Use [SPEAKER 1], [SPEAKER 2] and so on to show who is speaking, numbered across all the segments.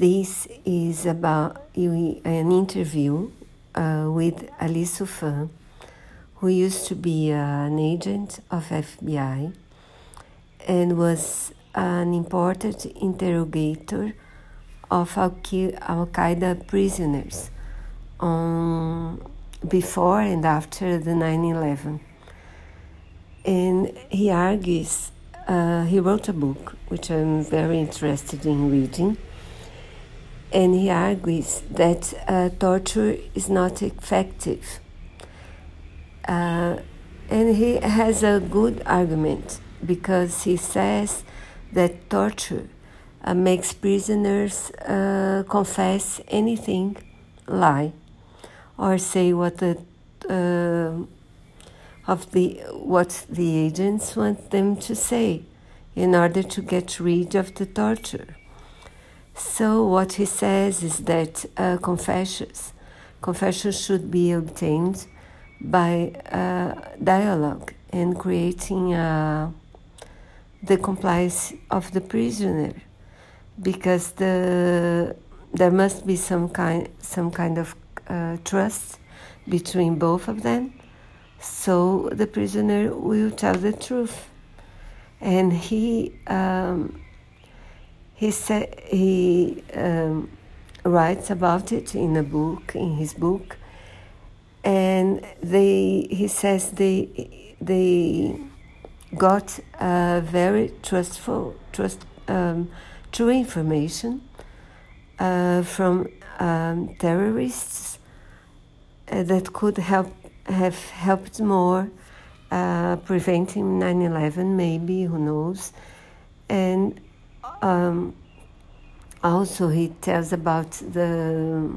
[SPEAKER 1] This is about an interview uh, with Ali Soufan, who used to be an agent of FBI and was an important interrogator of Al Qaeda prisoners on, before and after the 9 11. And he argues, uh, he wrote a book which I'm very interested in reading, and he argues that uh, torture is not effective. Uh, and he has a good argument because he says that torture uh, makes prisoners uh, confess anything, lie, or say what the uh, of the what the agents want them to say in order to get rid of the torture. So what he says is that uh, confessions confessions should be obtained by uh, dialogue and creating uh, the compliance of the prisoner because the there must be some kind some kind of uh, trust between both of them. So the prisoner will tell the truth. And he um, he said he um, writes about it in a book in his book. And they he says they they got very trustful trust um, true information uh, from um, terrorists uh, that could help have helped more uh, preventing 9/11 maybe who knows. And um, also he tells about the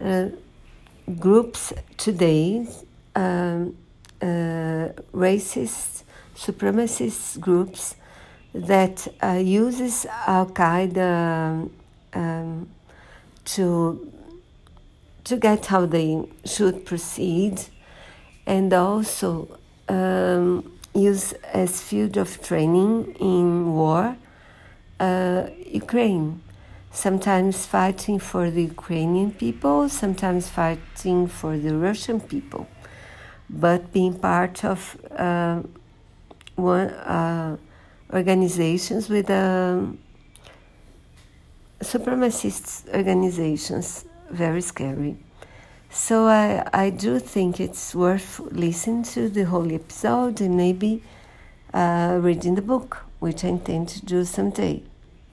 [SPEAKER 1] uh, groups today um, uh, racist supremacist groups that uh, uses Al Qaeda um, to to get how they should proceed, and also um, use as field of training in war uh, Ukraine. Sometimes fighting for the Ukrainian people, sometimes fighting for the Russian people, but being part of uh, one uh, organizations with um, supremacist organizations, very scary. So I, I do think it's worth listening to the whole episode and maybe uh, reading the book, which I intend to do someday.